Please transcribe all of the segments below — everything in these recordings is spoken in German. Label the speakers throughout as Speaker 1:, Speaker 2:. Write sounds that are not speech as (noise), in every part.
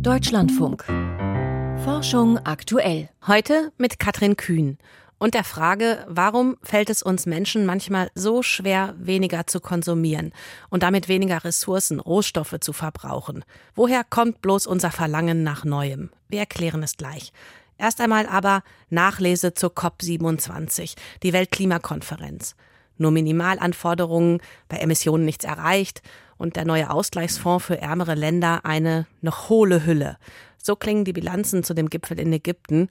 Speaker 1: Deutschlandfunk. Forschung aktuell. Heute mit Katrin Kühn und der Frage, warum fällt es uns Menschen manchmal so schwer, weniger zu konsumieren und damit weniger Ressourcen, Rohstoffe zu verbrauchen? Woher kommt bloß unser Verlangen nach Neuem? Wir erklären es gleich. Erst einmal aber Nachlese zur COP27, die Weltklimakonferenz. Nur Minimalanforderungen, bei Emissionen nichts erreicht und der neue Ausgleichsfonds für ärmere Länder eine noch hohle Hülle. So klingen die Bilanzen zu dem Gipfel in Ägypten.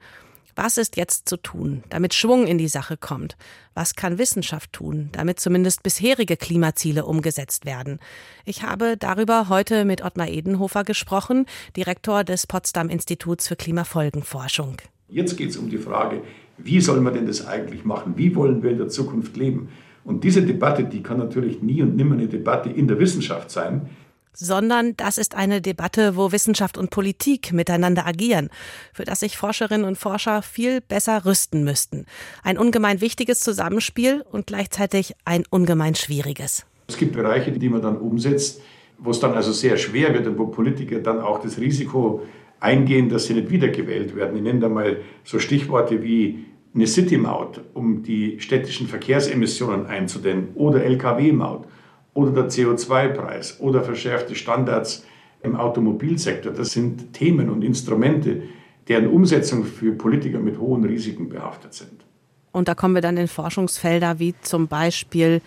Speaker 1: Was ist jetzt zu tun, damit Schwung in die Sache kommt? Was kann Wissenschaft tun, damit zumindest bisherige Klimaziele umgesetzt werden? Ich habe darüber heute mit Ottmar Edenhofer gesprochen, Direktor des Potsdam Instituts für Klimafolgenforschung.
Speaker 2: Jetzt geht es um die Frage, wie soll man denn das eigentlich machen? Wie wollen wir in der Zukunft leben? Und diese Debatte, die kann natürlich nie und nimmer eine Debatte in der Wissenschaft sein,
Speaker 1: sondern das ist eine Debatte, wo Wissenschaft und Politik miteinander agieren, für das sich Forscherinnen und Forscher viel besser rüsten müssten. Ein ungemein wichtiges Zusammenspiel und gleichzeitig ein ungemein schwieriges.
Speaker 2: Es gibt Bereiche, die man dann umsetzt, wo es dann also sehr schwer wird und wo Politiker dann auch das Risiko eingehen, dass sie nicht wiedergewählt werden. Ich nenne da mal so Stichworte wie eine City-Maut, um die städtischen Verkehrsemissionen einzudämmen, oder Lkw-Maut oder der CO2-Preis oder verschärfte Standards im Automobilsektor. Das sind Themen und Instrumente, deren Umsetzung für Politiker mit hohen Risiken behaftet sind.
Speaker 1: Und da kommen wir dann in Forschungsfelder wie zum Beispiel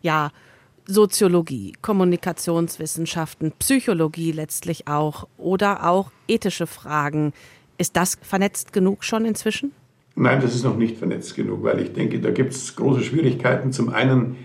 Speaker 1: ja, Soziologie, Kommunikationswissenschaften, Psychologie letztlich auch oder auch ethische Fragen. Ist das vernetzt genug schon inzwischen?
Speaker 2: Nein, das ist noch nicht vernetzt genug, weil ich denke, da gibt es große Schwierigkeiten. Zum einen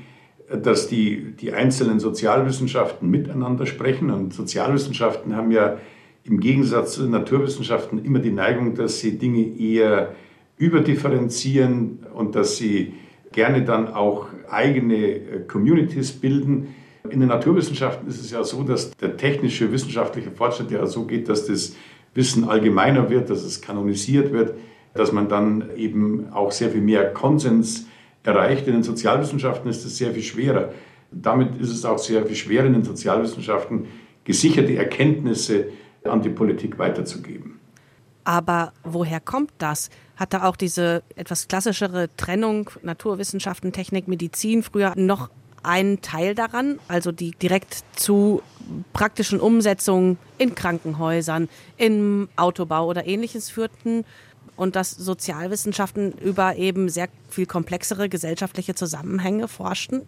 Speaker 2: dass die, die einzelnen Sozialwissenschaften miteinander sprechen. Und Sozialwissenschaften haben ja im Gegensatz zu den Naturwissenschaften immer die Neigung, dass sie Dinge eher überdifferenzieren und dass sie gerne dann auch eigene äh, Communities bilden. In den Naturwissenschaften ist es ja so, dass der technische wissenschaftliche Fortschritt ja so geht, dass das Wissen allgemeiner wird, dass es kanonisiert wird, dass man dann eben auch sehr viel mehr Konsens erreicht. In den Sozialwissenschaften ist es sehr viel schwerer. Damit ist es auch sehr viel schwerer in den Sozialwissenschaften, gesicherte Erkenntnisse an die Politik weiterzugeben.
Speaker 1: Aber woher kommt das? Hatte auch diese etwas klassischere Trennung Naturwissenschaften, Technik, Medizin früher noch einen Teil daran, also die direkt zu praktischen Umsetzungen in Krankenhäusern, im Autobau oder ähnliches führten? Und dass Sozialwissenschaften über eben sehr viel komplexere gesellschaftliche Zusammenhänge forschten?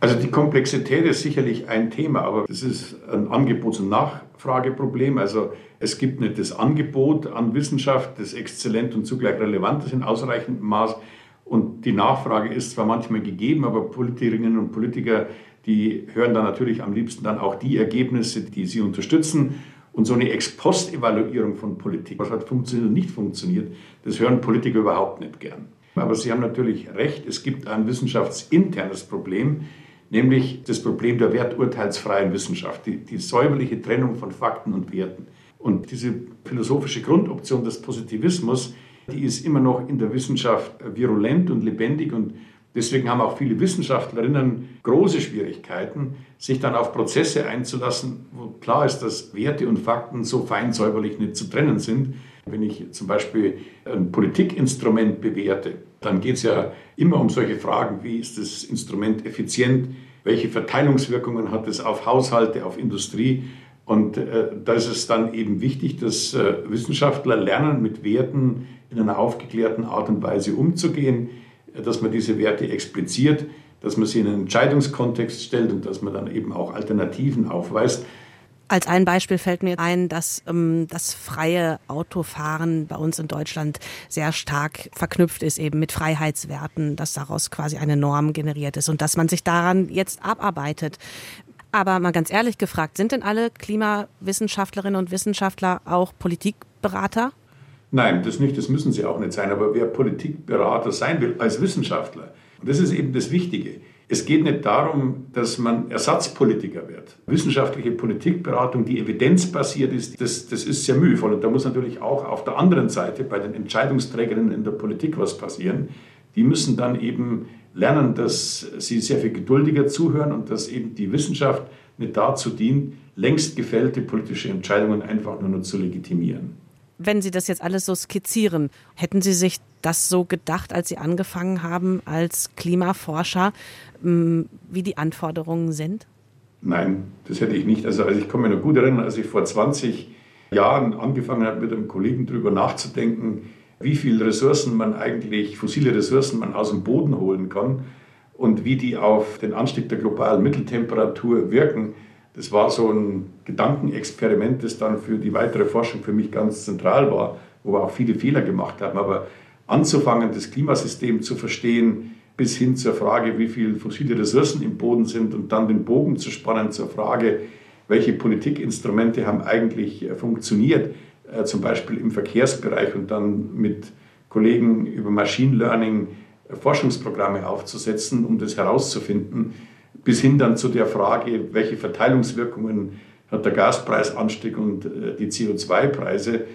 Speaker 2: Also die Komplexität ist sicherlich ein Thema, aber das ist ein Angebots- und Nachfrageproblem. Also es gibt nicht das Angebot an Wissenschaft, das exzellent und zugleich relevant ist in ausreichendem Maß. Und die Nachfrage ist zwar manchmal gegeben, aber Politikerinnen und Politiker, die hören dann natürlich am liebsten dann auch die Ergebnisse, die sie unterstützen. Und so eine Ex-Post-Evaluierung von Politik, was hat funktioniert und nicht funktioniert, das hören Politiker überhaupt nicht gern. Aber Sie haben natürlich recht, es gibt ein wissenschaftsinternes Problem, nämlich das Problem der werturteilsfreien Wissenschaft, die, die säuberliche Trennung von Fakten und Werten. Und diese philosophische Grundoption des Positivismus, die ist immer noch in der Wissenschaft virulent und lebendig und Deswegen haben auch viele Wissenschaftlerinnen große Schwierigkeiten, sich dann auf Prozesse einzulassen, wo klar ist, dass Werte und Fakten so fein säuberlich nicht zu trennen sind. Wenn ich zum Beispiel ein Politikinstrument bewerte, dann geht es ja immer um solche Fragen, wie ist das Instrument effizient, welche Verteilungswirkungen hat es auf Haushalte, auf Industrie. Und äh, da ist es dann eben wichtig, dass äh, Wissenschaftler lernen, mit Werten in einer aufgeklärten Art und Weise umzugehen dass man diese Werte expliziert, dass man sie in einen Entscheidungskontext stellt und dass man dann eben auch Alternativen aufweist.
Speaker 1: Als ein Beispiel fällt mir ein, dass ähm, das freie Autofahren bei uns in Deutschland sehr stark verknüpft ist eben mit Freiheitswerten, dass daraus quasi eine Norm generiert ist und dass man sich daran jetzt abarbeitet. Aber mal ganz ehrlich gefragt, sind denn alle Klimawissenschaftlerinnen und Wissenschaftler auch Politikberater?
Speaker 2: Nein, das nicht, das müssen sie auch nicht sein. Aber wer Politikberater sein will als Wissenschaftler, und das ist eben das Wichtige, es geht nicht darum, dass man Ersatzpolitiker wird. Wissenschaftliche Politikberatung, die evidenzbasiert ist, das, das ist sehr mühevoll. Und da muss natürlich auch auf der anderen Seite bei den Entscheidungsträgerinnen in der Politik was passieren. Die müssen dann eben lernen, dass sie sehr viel geduldiger zuhören und dass eben die Wissenschaft nicht dazu dient, längst gefällte politische Entscheidungen einfach nur noch zu legitimieren.
Speaker 1: Wenn Sie das jetzt alles so skizzieren, hätten Sie sich das so gedacht, als Sie angefangen haben als Klimaforscher, wie die Anforderungen sind?
Speaker 2: Nein, das hätte ich nicht. Also, also ich kann mich noch gut erinnern, als ich vor 20 Jahren angefangen habe, mit einem Kollegen darüber nachzudenken, wie viele Ressourcen man eigentlich, fossile Ressourcen man aus dem Boden holen kann und wie die auf den Anstieg der globalen Mitteltemperatur wirken. Das war so ein Gedankenexperiment, das dann für die weitere Forschung für mich ganz zentral war, wo wir auch viele Fehler gemacht haben. Aber anzufangen, das Klimasystem zu verstehen, bis hin zur Frage, wie viele fossile Ressourcen im Boden sind und dann den Bogen zu spannen zur Frage, welche Politikinstrumente haben eigentlich äh, funktioniert, äh, zum Beispiel im Verkehrsbereich und dann mit Kollegen über Machine Learning äh, Forschungsprogramme aufzusetzen, um das herauszufinden, bis hin dann zu der Frage, welche Verteilungswirkungen hat der Gaspreisanstieg und die CO2-Preise.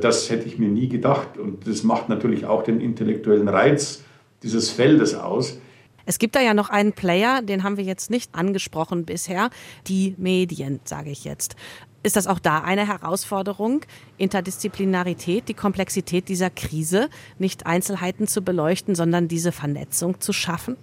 Speaker 2: Das hätte ich mir nie gedacht und das macht natürlich auch den intellektuellen Reiz dieses Feldes aus.
Speaker 1: Es gibt da ja noch einen Player, den haben wir jetzt nicht angesprochen bisher, die Medien, sage ich jetzt. Ist das auch da eine Herausforderung, Interdisziplinarität, die Komplexität dieser Krise, nicht Einzelheiten zu beleuchten, sondern diese Vernetzung zu schaffen?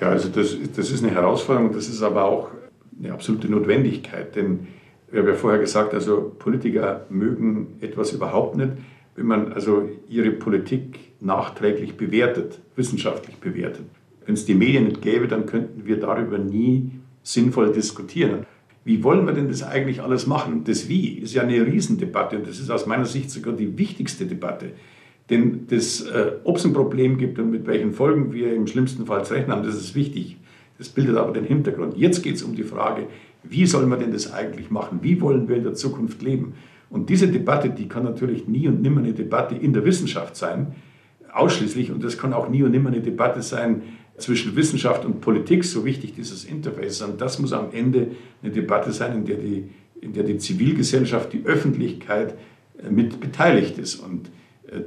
Speaker 2: Ja, also das, das ist eine Herausforderung, das ist aber auch eine absolute Notwendigkeit, denn wir haben ja vorher gesagt, also Politiker mögen etwas überhaupt nicht, wenn man also ihre Politik nachträglich bewertet, wissenschaftlich bewertet. Wenn es die Medien nicht gäbe, dann könnten wir darüber nie sinnvoll diskutieren. Wie wollen wir denn das eigentlich alles machen? Das Wie ist ja eine Riesendebatte und das ist aus meiner Sicht sogar die wichtigste Debatte. Denn das, äh, ob es ein Problem gibt und mit welchen Folgen wir im schlimmsten Fall zu rechnen haben, das ist wichtig. Das bildet aber den Hintergrund. Jetzt geht es um die Frage, wie soll man denn das eigentlich machen? Wie wollen wir in der Zukunft leben? Und diese Debatte, die kann natürlich nie und nimmer eine Debatte in der Wissenschaft sein, ausschließlich. Und das kann auch nie und nimmer eine Debatte sein zwischen Wissenschaft und Politik, so wichtig dieses Interface ist. Und das muss am Ende eine Debatte sein, in der die, in der die Zivilgesellschaft, die Öffentlichkeit äh, mit beteiligt ist. Und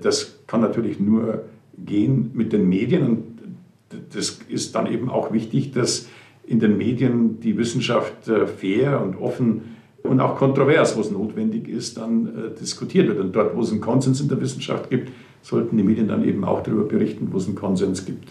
Speaker 2: das kann natürlich nur gehen mit den Medien. Und das ist dann eben auch wichtig, dass in den Medien die Wissenschaft äh, fair und offen und auch kontrovers, wo es notwendig ist, dann diskutiert wird. Und dort, wo es einen Konsens in der Wissenschaft gibt, sollten die Medien dann eben auch darüber berichten, wo es einen Konsens gibt.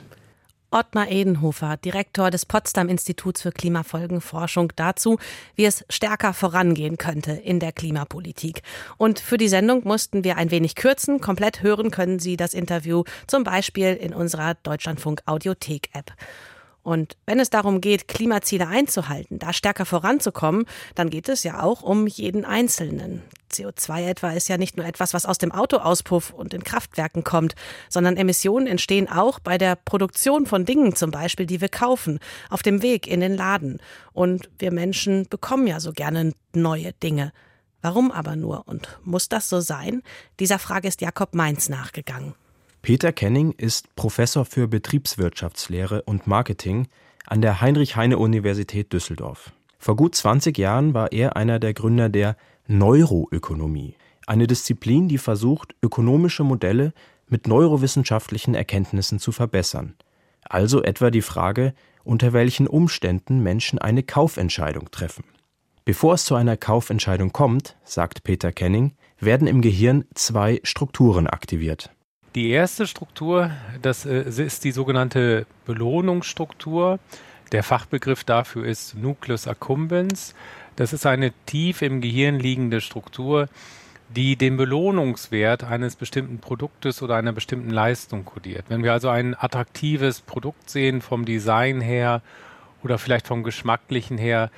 Speaker 1: Ottmar Edenhofer, Direktor des Potsdam Instituts für Klimafolgenforschung, dazu, wie es stärker vorangehen könnte in der Klimapolitik. Und für die Sendung mussten wir ein wenig kürzen. Komplett hören können Sie das Interview zum Beispiel in unserer Deutschlandfunk Audiothek App. Und wenn es darum geht, Klimaziele einzuhalten, da stärker voranzukommen, dann geht es ja auch um jeden Einzelnen. CO2 etwa ist ja nicht nur etwas, was aus dem Autoauspuff und in Kraftwerken kommt, sondern Emissionen entstehen auch bei der Produktion von Dingen zum Beispiel, die wir kaufen, auf dem Weg in den Laden. Und wir Menschen bekommen ja so gerne neue Dinge. Warum aber nur? Und muss das so sein? Dieser Frage ist Jakob Mainz nachgegangen.
Speaker 3: Peter Kenning ist Professor für Betriebswirtschaftslehre und Marketing an der Heinrich-Heine-Universität Düsseldorf. Vor gut 20 Jahren war er einer der Gründer der Neuroökonomie, eine Disziplin, die versucht, ökonomische Modelle mit neurowissenschaftlichen Erkenntnissen zu verbessern. Also etwa die Frage, unter welchen Umständen Menschen eine Kaufentscheidung treffen. Bevor es zu einer Kaufentscheidung kommt, sagt Peter Kenning, werden im Gehirn zwei Strukturen aktiviert.
Speaker 4: Die erste Struktur, das äh, ist die sogenannte Belohnungsstruktur. Der Fachbegriff dafür ist Nucleus accumbens. Das ist eine tief im Gehirn liegende Struktur, die den Belohnungswert eines bestimmten Produktes oder einer bestimmten Leistung kodiert. Wenn wir also ein attraktives Produkt sehen vom Design her oder vielleicht vom geschmacklichen her,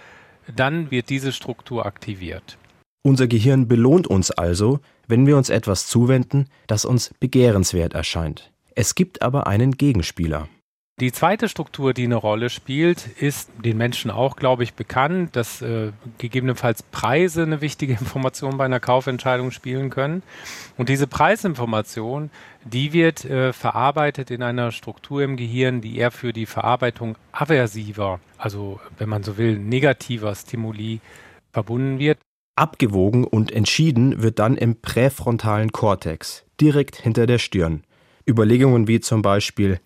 Speaker 4: dann wird diese Struktur aktiviert.
Speaker 3: Unser Gehirn belohnt uns also, wenn wir uns etwas zuwenden, das uns begehrenswert erscheint. Es gibt aber einen Gegenspieler.
Speaker 4: Die zweite Struktur, die eine Rolle spielt, ist den Menschen auch, glaube ich, bekannt, dass äh, gegebenenfalls Preise eine wichtige (laughs) Information bei einer Kaufentscheidung spielen können. Und diese Preisinformation, die wird äh, verarbeitet in einer Struktur im Gehirn, die eher für die Verarbeitung aversiver, also wenn man so will, negativer Stimuli verbunden wird.
Speaker 3: Abgewogen und entschieden wird dann im präfrontalen Kortex, direkt hinter der Stirn. Überlegungen wie zum Beispiel,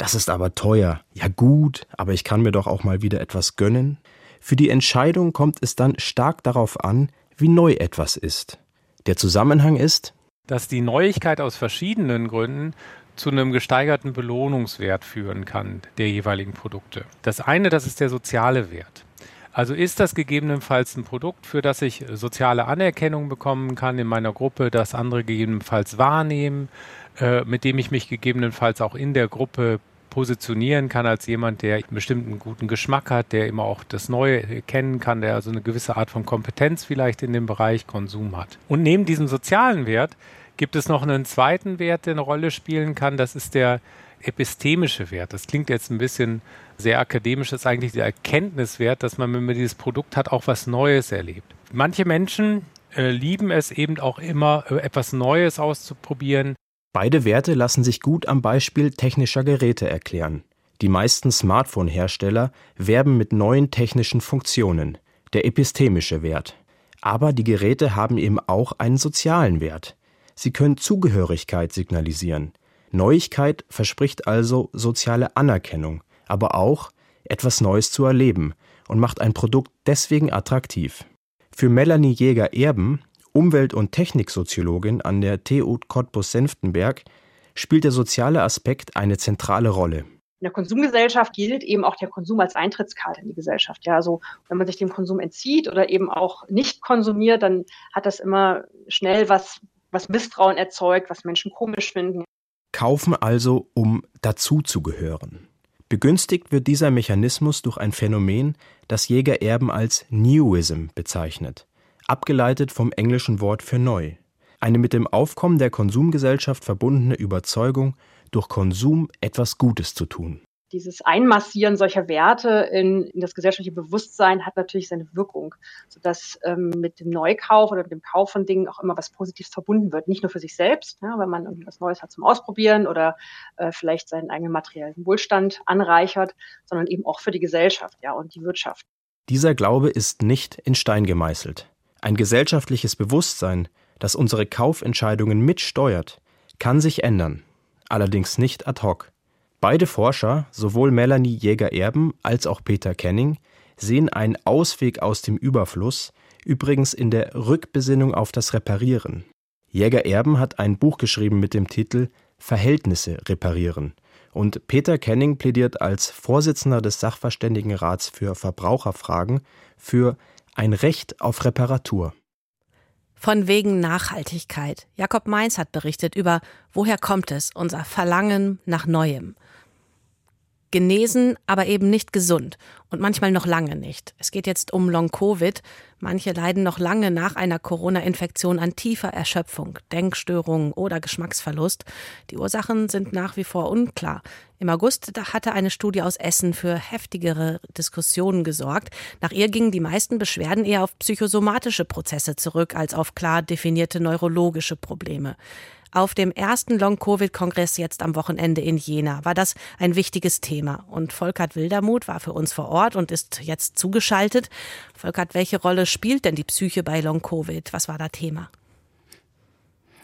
Speaker 3: das ist aber teuer, ja gut, aber ich kann mir doch auch mal wieder etwas gönnen, Für die Entscheidung kommt es dann stark darauf an, wie neu etwas ist. Der Zusammenhang ist,
Speaker 4: dass die Neuigkeit aus verschiedenen Gründen zu einem gesteigerten Belohnungswert führen kann der jeweiligen Produkte. Das eine, das ist der soziale Wert. Also ist das gegebenenfalls ein Produkt, für das ich soziale Anerkennung bekommen kann in meiner Gruppe, das andere gegebenenfalls wahrnehmen, äh, mit dem ich mich gegebenenfalls auch in der Gruppe positionieren kann als jemand, der einen bestimmten guten Geschmack hat, der immer auch das Neue kennen kann, der also eine gewisse Art von Kompetenz vielleicht in dem Bereich Konsum hat. Und neben diesem sozialen Wert gibt es noch einen zweiten Wert, der eine Rolle spielen kann. Das ist der epistemische Wert. Das klingt jetzt ein bisschen sehr akademisch, das ist eigentlich der Erkenntniswert, dass man, wenn man dieses Produkt hat, auch was Neues erlebt. Manche Menschen äh, lieben es eben auch immer, äh, etwas Neues auszuprobieren.
Speaker 3: Beide Werte lassen sich gut am Beispiel technischer Geräte erklären. Die meisten Smartphone-Hersteller werben mit neuen technischen Funktionen, der epistemische Wert. Aber die Geräte haben eben auch einen sozialen Wert. Sie können Zugehörigkeit signalisieren. Neuigkeit verspricht also soziale Anerkennung, aber auch etwas Neues zu erleben und macht ein Produkt deswegen attraktiv. Für Melanie Jäger-Erben, Umwelt- und Techniksoziologin an der TU Cottbus-Senftenberg, spielt der soziale Aspekt eine zentrale Rolle.
Speaker 5: In der Konsumgesellschaft gilt eben auch der Konsum als Eintrittskarte in die Gesellschaft. Ja, also wenn man sich dem Konsum entzieht oder eben auch nicht konsumiert, dann hat das immer schnell was was Misstrauen erzeugt, was Menschen komisch finden.
Speaker 3: Kaufen also, um dazuzugehören. Begünstigt wird dieser Mechanismus durch ein Phänomen, das Jägererben als Newism bezeichnet, abgeleitet vom englischen Wort für neu. Eine mit dem Aufkommen der Konsumgesellschaft verbundene Überzeugung, durch Konsum etwas Gutes zu tun
Speaker 5: dieses Einmassieren solcher Werte in, in, das gesellschaftliche Bewusstsein hat natürlich seine Wirkung, sodass ähm, mit dem Neukauf oder mit dem Kauf von Dingen auch immer was Positives verbunden wird. Nicht nur für sich selbst, ja, wenn man irgendwie was Neues hat zum Ausprobieren oder äh, vielleicht seinen eigenen materiellen Wohlstand anreichert, sondern eben auch für die Gesellschaft ja, und die Wirtschaft.
Speaker 3: Dieser Glaube ist nicht in Stein gemeißelt. Ein gesellschaftliches Bewusstsein, das unsere Kaufentscheidungen mitsteuert, kann sich ändern, allerdings nicht ad hoc. Beide Forscher, sowohl Melanie Jäger-Erben als auch Peter Kenning, sehen einen Ausweg aus dem Überfluss, übrigens in der Rückbesinnung auf das Reparieren. Jäger-Erben hat ein Buch geschrieben mit dem Titel Verhältnisse reparieren. Und Peter Kenning plädiert als Vorsitzender des Sachverständigenrats für Verbraucherfragen für ein Recht auf Reparatur.
Speaker 1: Von wegen Nachhaltigkeit. Jakob Mainz hat berichtet über Woher kommt es, unser Verlangen nach Neuem genesen, aber eben nicht gesund und manchmal noch lange nicht. Es geht jetzt um Long-Covid. Manche leiden noch lange nach einer Corona-Infektion an tiefer Erschöpfung, Denkstörungen oder Geschmacksverlust. Die Ursachen sind nach wie vor unklar. Im August hatte eine Studie aus Essen für heftigere Diskussionen gesorgt. Nach ihr gingen die meisten Beschwerden eher auf psychosomatische Prozesse zurück als auf klar definierte neurologische Probleme. Auf dem ersten Long-Covid-Kongress jetzt am Wochenende in Jena war das ein wichtiges Thema. Und Volkert Wildermuth war für uns vor Ort und ist jetzt zugeschaltet. Volkert, welche Rolle spielt denn die Psyche bei Long-Covid? Was war da Thema?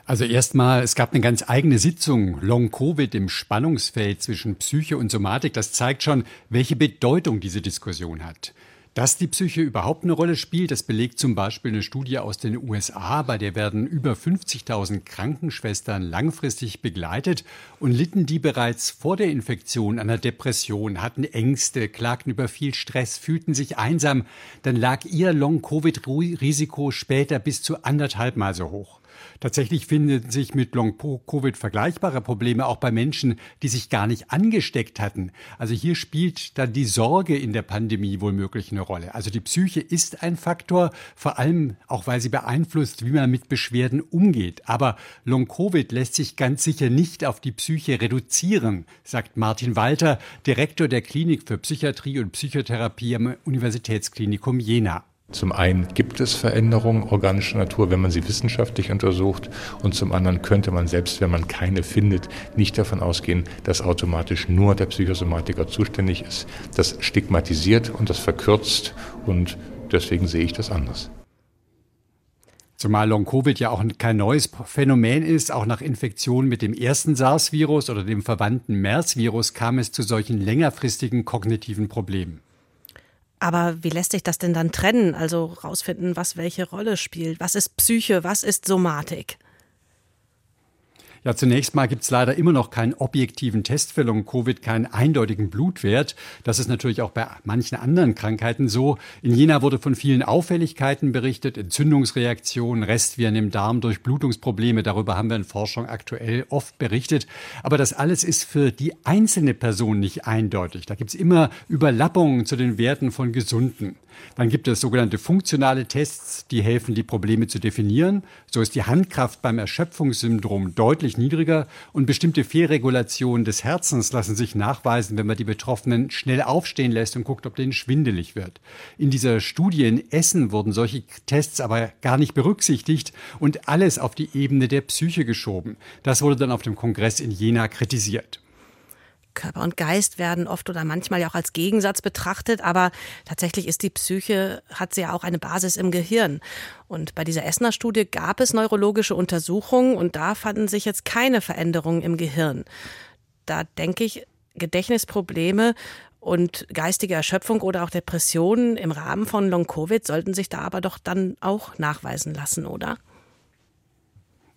Speaker 6: Also erstmal, es gab eine ganz eigene Sitzung, Long-Covid im Spannungsfeld zwischen Psyche und Somatik. Das zeigt schon, welche Bedeutung diese Diskussion hat. Dass die Psyche überhaupt eine Rolle spielt, das belegt zum Beispiel eine Studie aus den USA, bei der werden über 50.000 Krankenschwestern langfristig begleitet und litten die bereits vor der Infektion an einer Depression, hatten Ängste, klagten über viel Stress, fühlten sich einsam, dann lag ihr Long-Covid-Risiko später bis zu anderthalb Mal so hoch. Tatsächlich finden sich mit Long-Covid vergleichbare Probleme auch bei Menschen, die sich gar nicht angesteckt hatten. Also hier spielt dann die Sorge in der Pandemie wohl möglich eine Rolle. Also die Psyche ist ein Faktor, vor allem auch weil sie beeinflusst, wie man mit Beschwerden umgeht. Aber Long-Covid lässt sich ganz sicher nicht auf die Psyche reduzieren, sagt Martin Walter, Direktor der Klinik für Psychiatrie und Psychotherapie am Universitätsklinikum Jena.
Speaker 7: Zum einen gibt es Veränderungen organischer Natur, wenn man sie wissenschaftlich untersucht. Und zum anderen könnte man, selbst wenn man keine findet, nicht davon ausgehen, dass automatisch nur der Psychosomatiker zuständig ist. Das stigmatisiert und das verkürzt und deswegen sehe ich das anders.
Speaker 6: Zumal Long-Covid ja auch kein neues Phänomen ist. Auch nach Infektion mit dem ersten SARS-Virus oder dem verwandten MERS-Virus kam es zu solchen längerfristigen kognitiven Problemen.
Speaker 1: Aber wie lässt sich das denn dann trennen? Also rausfinden, was welche Rolle spielt? Was ist Psyche? Was ist Somatik?
Speaker 6: Ja, zunächst mal gibt es leider immer noch keinen objektiven Test für Long-Covid, keinen eindeutigen Blutwert. Das ist natürlich auch bei manchen anderen Krankheiten so. In Jena wurde von vielen Auffälligkeiten berichtet, Entzündungsreaktionen, Restviren im Darm, Durchblutungsprobleme. Darüber haben wir in Forschung aktuell oft berichtet. Aber das alles ist für die einzelne Person nicht eindeutig. Da gibt es immer Überlappungen zu den Werten von Gesunden. Dann gibt es sogenannte funktionale Tests, die helfen, die Probleme zu definieren. So ist die Handkraft beim Erschöpfungssyndrom deutlich niedriger und bestimmte Fehlregulationen des Herzens lassen sich nachweisen, wenn man die Betroffenen schnell aufstehen lässt und guckt, ob denen schwindelig wird. In dieser Studie in Essen wurden solche Tests aber gar nicht berücksichtigt und alles auf die Ebene der Psyche geschoben. Das wurde dann auf dem Kongress in Jena kritisiert.
Speaker 1: Körper und Geist werden oft oder manchmal ja auch als Gegensatz betrachtet, aber tatsächlich ist die Psyche, hat sie ja auch eine Basis im Gehirn. Und bei dieser Essener Studie gab es neurologische Untersuchungen und da fanden sich jetzt keine Veränderungen im Gehirn. Da denke ich, Gedächtnisprobleme und geistige Erschöpfung oder auch Depressionen im Rahmen von Long-Covid sollten sich da aber doch dann auch nachweisen lassen, oder?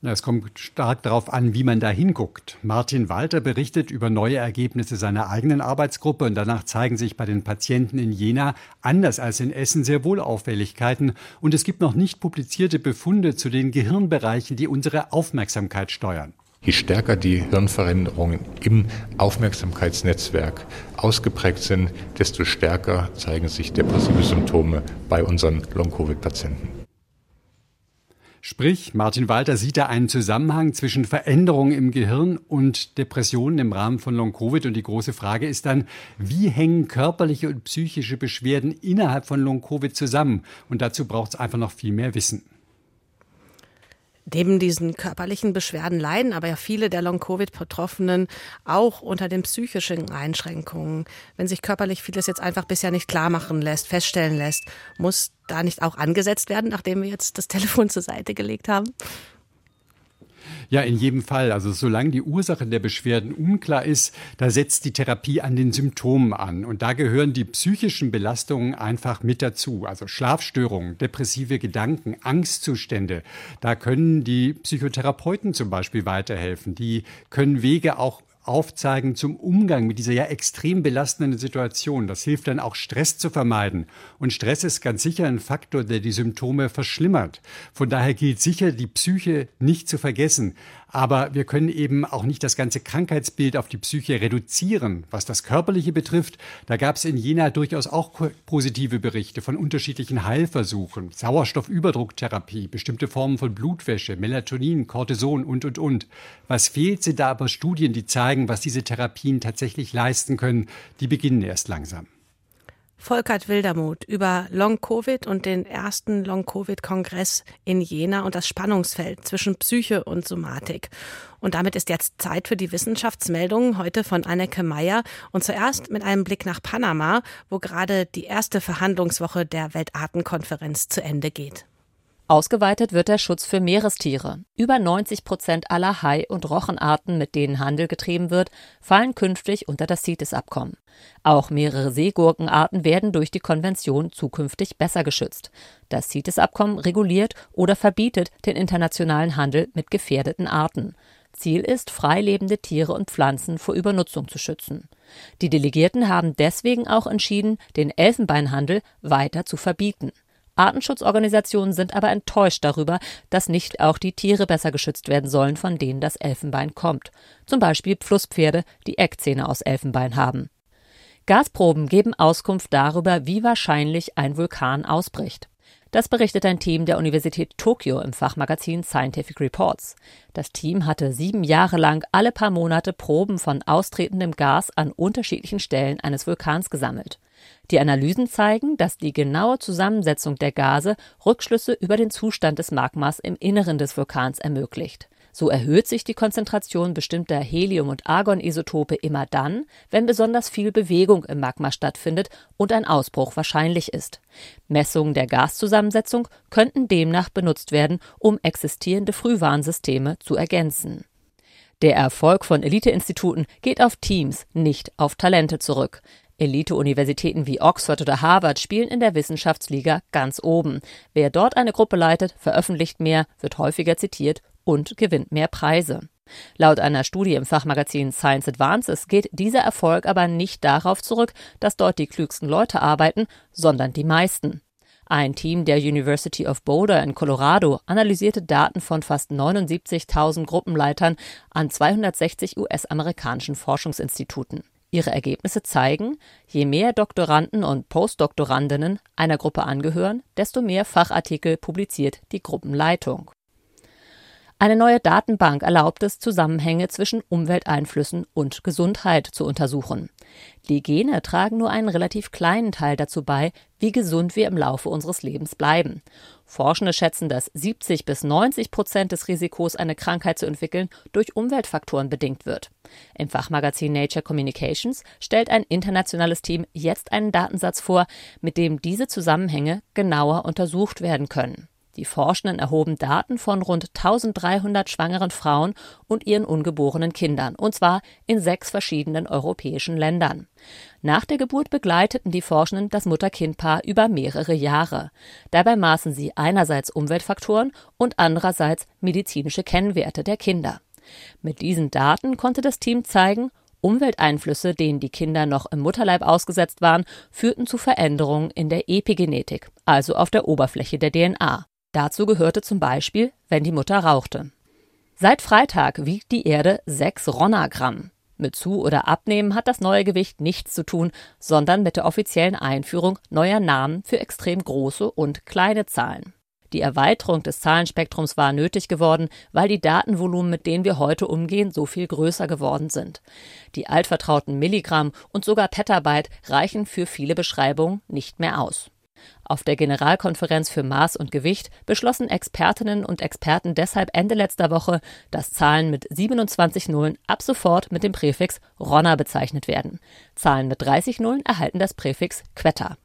Speaker 6: Es kommt stark darauf an, wie man da hinguckt. Martin Walter berichtet über neue Ergebnisse seiner eigenen Arbeitsgruppe und danach zeigen sich bei den Patienten in Jena anders als in Essen sehr wohl Auffälligkeiten und es gibt noch nicht publizierte Befunde zu den Gehirnbereichen, die unsere Aufmerksamkeit steuern.
Speaker 7: Je stärker die Hirnveränderungen im Aufmerksamkeitsnetzwerk ausgeprägt sind, desto stärker zeigen sich depressive Symptome bei unseren Long-Covid-Patienten.
Speaker 6: Sprich, Martin Walter sieht da einen Zusammenhang zwischen Veränderungen im Gehirn und Depressionen im Rahmen von Long-Covid. Und die große Frage ist dann, wie hängen körperliche und psychische Beschwerden innerhalb von Long-Covid zusammen? Und dazu braucht es einfach noch viel mehr Wissen
Speaker 1: neben diesen körperlichen Beschwerden leiden aber ja viele der Long-Covid-Betroffenen auch unter den psychischen Einschränkungen. Wenn sich körperlich vieles jetzt einfach bisher nicht klar machen lässt, feststellen lässt, muss da nicht auch angesetzt werden, nachdem wir jetzt das (laughs) Telefon zur Seite gelegt haben?
Speaker 6: Ja, in jedem Fall. Also solange die Ursache der Beschwerden unklar ist, da setzt die Therapie an den Symptomen an. Und da gehören die psychischen Belastungen einfach mit dazu. Also Schlafstörungen, depressive Gedanken, Angstzustände. Da können die Psychotherapeuten zum Beispiel weiterhelfen. Die können Wege auch aufzeigen zum Umgang mit dieser ja extrem belastenden Situation. Das hilft dann auch Stress zu vermeiden. Und Stress ist ganz sicher ein Faktor, der die Symptome verschlimmert. Von daher gilt sicher, die Psyche nicht zu vergessen. Aber wir können eben auch nicht das ganze Krankheitsbild auf die Psyche reduzieren. Was das Körperliche betrifft, da gab es in Jena durchaus auch positive Berichte von unterschiedlichen Heilversuchen, Sauerstoffüberdrucktherapie, bestimmte Formen von Blutwäsche, Melatonin, Cortison und, und, und. Was fehlt, sind da aber Studien, die zeigen, was diese Therapien tatsächlich leisten können. Die beginnen erst langsam.
Speaker 1: Volkert Wildermuth über Long-Covid und den ersten Long-Covid-Kongress in Jena und das Spannungsfeld zwischen Psyche und Somatik. Und damit ist jetzt Zeit für die Wissenschaftsmeldungen heute von Anneke Meyer und zuerst mit einem Blick nach Panama, wo gerade die erste Verhandlungswoche der Weltartenkonferenz zu Ende geht.
Speaker 8: Ausgeweitet wird der Schutz für Meerestiere. Über 90 Prozent aller Hai- und Rochenarten, mit denen Handel getrieben wird, fallen künftig unter das CITES-Abkommen. Auch mehrere Seegurkenarten werden durch die Konvention zukünftig besser geschützt. Das CITES-Abkommen reguliert oder verbietet den internationalen Handel mit gefährdeten Arten. Ziel ist, freilebende Tiere und Pflanzen vor Übernutzung zu schützen. Die Delegierten haben deswegen auch entschieden, den Elfenbeinhandel weiter zu verbieten. Artenschutzorganisationen sind aber enttäuscht darüber, dass nicht auch die Tiere besser geschützt werden sollen, von denen das Elfenbein kommt. Zum Beispiel Flusspferde, die Eckzähne aus Elfenbein haben. Gasproben geben Auskunft darüber, wie wahrscheinlich ein Vulkan ausbricht. Das berichtet ein Team der Universität Tokio im Fachmagazin Scientific Reports. Das Team hatte sieben Jahre lang alle paar Monate Proben von austretendem Gas an unterschiedlichen Stellen eines Vulkans gesammelt. Die Analysen zeigen, dass die genaue Zusammensetzung der Gase Rückschlüsse über den Zustand des Magmas im Inneren des Vulkans ermöglicht. So erhöht sich die Konzentration bestimmter Helium- und Argonisotope immer dann, wenn besonders viel Bewegung im Magma stattfindet und ein Ausbruch wahrscheinlich ist. Messungen der Gaszusammensetzung könnten demnach benutzt werden, um existierende Frühwarnsysteme zu ergänzen. Der Erfolg von Eliteinstituten geht auf Teams, nicht auf Talente zurück. Elite-Universitäten wie Oxford oder Harvard spielen in der Wissenschaftsliga ganz oben. Wer dort eine Gruppe leitet, veröffentlicht mehr, wird häufiger zitiert und gewinnt mehr Preise. Laut einer Studie im Fachmagazin Science Advances geht dieser Erfolg aber nicht darauf zurück, dass dort die klügsten Leute arbeiten, sondern die meisten. Ein Team der University of Boulder in Colorado analysierte Daten von fast 79.000 Gruppenleitern an 260 US-amerikanischen Forschungsinstituten. Ihre Ergebnisse zeigen, je mehr Doktoranden und Postdoktorandinnen einer Gruppe angehören, desto mehr Fachartikel publiziert die Gruppenleitung. Eine neue Datenbank erlaubt es, Zusammenhänge zwischen Umwelteinflüssen und Gesundheit zu untersuchen. Die Gene tragen nur einen relativ kleinen Teil dazu bei, wie gesund wir im Laufe unseres Lebens bleiben. Forschende schätzen, dass 70 bis 90 Prozent des Risikos, eine Krankheit zu entwickeln, durch Umweltfaktoren bedingt wird. Im Fachmagazin Nature Communications stellt ein internationales Team jetzt einen Datensatz vor, mit dem diese Zusammenhänge genauer untersucht werden können. Die Forschenden erhoben Daten von rund 1300 schwangeren Frauen und ihren ungeborenen Kindern, und zwar in sechs verschiedenen europäischen Ländern. Nach der Geburt begleiteten die Forschenden das Mutter-Kind-Paar über mehrere Jahre. Dabei maßen sie einerseits Umweltfaktoren und andererseits medizinische Kennwerte der Kinder. Mit diesen Daten konnte das Team zeigen, Umwelteinflüsse, denen die Kinder noch im Mutterleib ausgesetzt waren, führten zu Veränderungen in der Epigenetik, also auf der Oberfläche der DNA. Dazu gehörte zum Beispiel, wenn die Mutter rauchte. Seit Freitag wiegt die Erde 6 Ronnagramm. Mit Zu- oder Abnehmen hat das neue Gewicht nichts zu tun, sondern mit der offiziellen Einführung neuer Namen für extrem große und kleine Zahlen. Die Erweiterung des Zahlenspektrums war nötig geworden, weil die Datenvolumen, mit denen wir heute umgehen, so viel größer geworden sind. Die altvertrauten Milligramm und sogar Petabyte reichen für viele Beschreibungen nicht mehr aus. Auf der Generalkonferenz für Maß und Gewicht beschlossen Expertinnen und Experten deshalb Ende letzter Woche, dass Zahlen mit 27 Nullen ab sofort mit dem Präfix Ronner bezeichnet werden. Zahlen mit 30 Nullen erhalten das Präfix Quetta.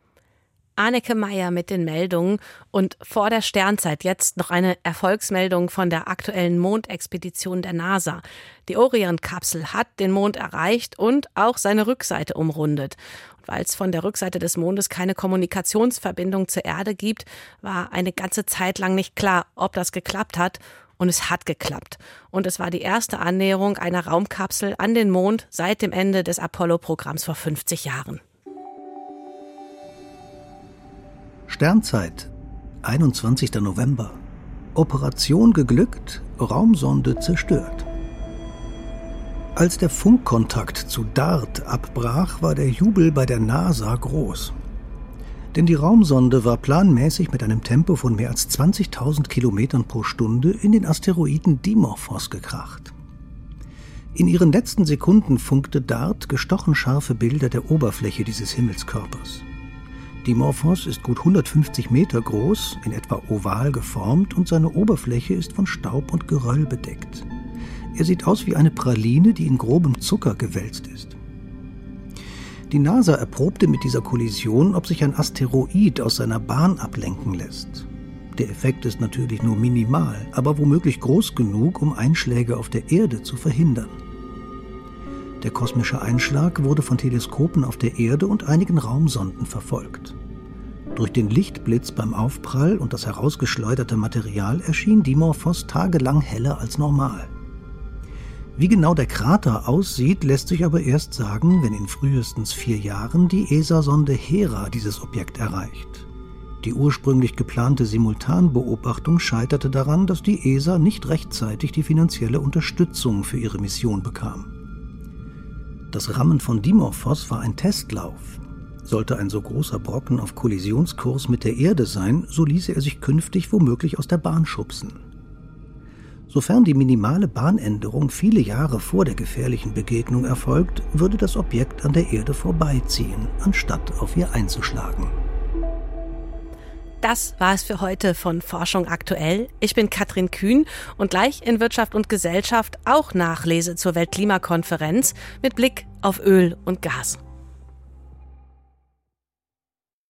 Speaker 1: Anneke Meyer mit den Meldungen und vor der Sternzeit jetzt noch eine Erfolgsmeldung von der aktuellen Mondexpedition der NASA. Die Orion-Kapsel hat den Mond erreicht und auch seine Rückseite umrundet weil es von der Rückseite des Mondes keine Kommunikationsverbindung zur Erde gibt, war eine ganze Zeit lang nicht klar, ob das geklappt hat. Und es hat geklappt. Und es war die erste Annäherung einer Raumkapsel an den Mond seit dem Ende des Apollo-Programms vor 50 Jahren.
Speaker 9: Sternzeit, 21. November. Operation geglückt, Raumsonde zerstört. Als der Funkkontakt zu DART abbrach, war der Jubel bei der NASA groß. Denn die Raumsonde war planmäßig mit einem Tempo von mehr als 20.000 Kilometern pro Stunde in den Asteroiden Dimorphos gekracht. In ihren letzten Sekunden funkte DART gestochen scharfe Bilder der Oberfläche dieses Himmelskörpers. Dimorphos ist gut 150 Meter groß, in etwa oval geformt und seine Oberfläche ist von Staub und Geröll bedeckt. Er sieht aus wie eine Praline, die in grobem Zucker gewälzt ist. Die NASA erprobte mit dieser Kollision, ob sich ein Asteroid aus seiner Bahn ablenken lässt. Der Effekt ist natürlich nur minimal, aber womöglich groß genug, um Einschläge auf der Erde zu verhindern. Der kosmische Einschlag wurde von Teleskopen auf der Erde und einigen Raumsonden verfolgt. Durch den Lichtblitz beim Aufprall und das herausgeschleuderte Material erschien Dimorphos tagelang heller als normal. Wie genau der Krater aussieht, lässt sich aber erst sagen, wenn in frühestens vier Jahren die ESA-Sonde Hera dieses Objekt erreicht. Die ursprünglich geplante Simultanbeobachtung scheiterte daran, dass die ESA nicht rechtzeitig die finanzielle Unterstützung für ihre Mission bekam. Das Rammen von Dimorphos war ein Testlauf. Sollte ein so großer Brocken auf Kollisionskurs mit der Erde sein, so ließe er sich künftig womöglich aus der Bahn schubsen. Sofern die minimale Bahnänderung viele Jahre vor der gefährlichen Begegnung erfolgt, würde das Objekt an der Erde vorbeiziehen, anstatt auf ihr einzuschlagen.
Speaker 1: Das war es für heute von Forschung aktuell. Ich bin Katrin Kühn und gleich in Wirtschaft und Gesellschaft auch Nachlese zur Weltklimakonferenz mit Blick auf Öl und Gas.